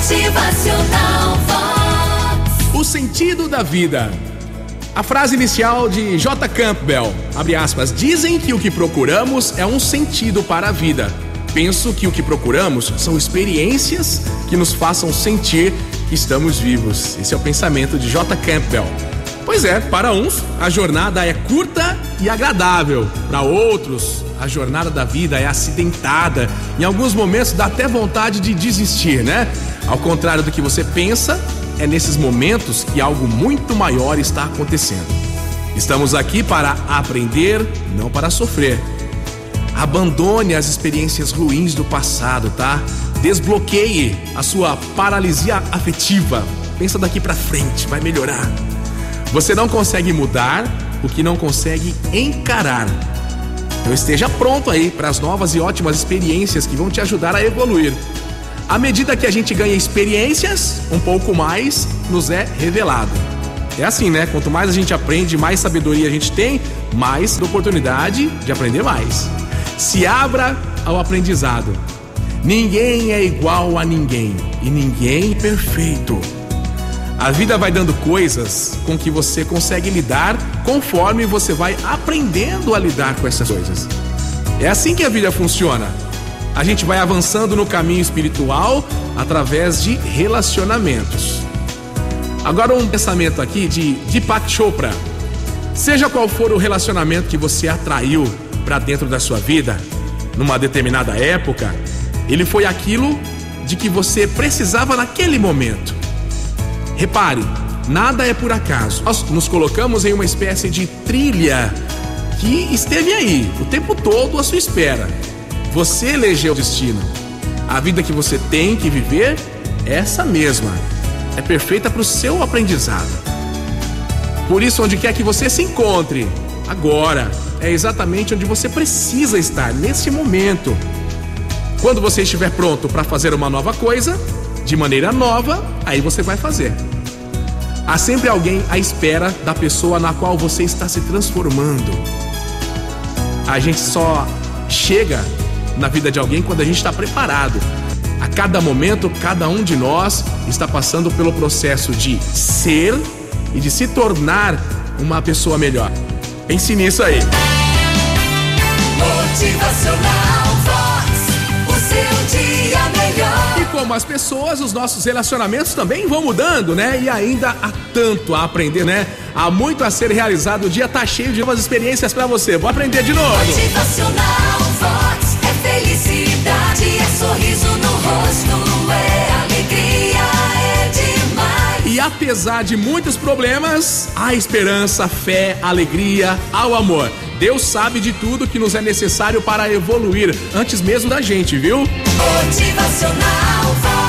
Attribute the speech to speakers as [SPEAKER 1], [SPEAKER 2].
[SPEAKER 1] Motivacional Vox.
[SPEAKER 2] O sentido da vida. A frase inicial de J. Campbell, abre aspas, dizem que o que procuramos é um sentido para a vida. Penso que o que procuramos são experiências que nos façam sentir que estamos vivos. Esse é o pensamento de J. Campbell. Pois é, para uns a jornada é curta e agradável, para outros a jornada da vida é acidentada. Em alguns momentos dá até vontade de desistir, né? Ao contrário do que você pensa, é nesses momentos que algo muito maior está acontecendo. Estamos aqui para aprender, não para sofrer. Abandone as experiências ruins do passado, tá? Desbloqueie a sua paralisia afetiva. Pensa daqui para frente, vai melhorar. Você não consegue mudar o que não consegue encarar. Então esteja pronto aí para as novas e ótimas experiências que vão te ajudar a evoluir. À medida que a gente ganha experiências, um pouco mais nos é revelado. É assim, né? Quanto mais a gente aprende, mais sabedoria a gente tem, mais oportunidade de aprender mais. Se abra ao aprendizado. Ninguém é igual a ninguém e ninguém perfeito. A vida vai dando coisas com que você consegue lidar conforme você vai aprendendo a lidar com essas coisas. É assim que a vida funciona. A gente vai avançando no caminho espiritual através de relacionamentos. Agora um pensamento aqui de Deepak Chopra. Seja qual for o relacionamento que você atraiu para dentro da sua vida, numa determinada época, ele foi aquilo de que você precisava naquele momento. Repare, nada é por acaso. Nós nos colocamos em uma espécie de trilha que esteve aí o tempo todo à sua espera. Você elegeu o destino. A vida que você tem que viver é essa mesma. É perfeita para o seu aprendizado. Por isso, onde quer que você se encontre, agora é exatamente onde você precisa estar nesse momento. Quando você estiver pronto para fazer uma nova coisa, de maneira nova, aí você vai fazer. Há sempre alguém à espera da pessoa na qual você está se transformando. A gente só chega na vida de alguém quando a gente está preparado. A cada momento, cada um de nós está passando pelo processo de ser e de se tornar uma pessoa melhor. Pense nisso aí.
[SPEAKER 1] Melhor.
[SPEAKER 2] E como as pessoas, os nossos relacionamentos também vão mudando, né? E ainda há tanto a aprender, né? Há muito a ser realizado. O dia tá cheio de novas experiências para você. Vou aprender de novo.
[SPEAKER 1] Motivacional
[SPEAKER 2] apesar de muitos problemas, há esperança, fé, alegria, ao amor. Deus sabe de tudo que nos é necessário para evoluir, antes mesmo da gente, viu?
[SPEAKER 1] Motivacional.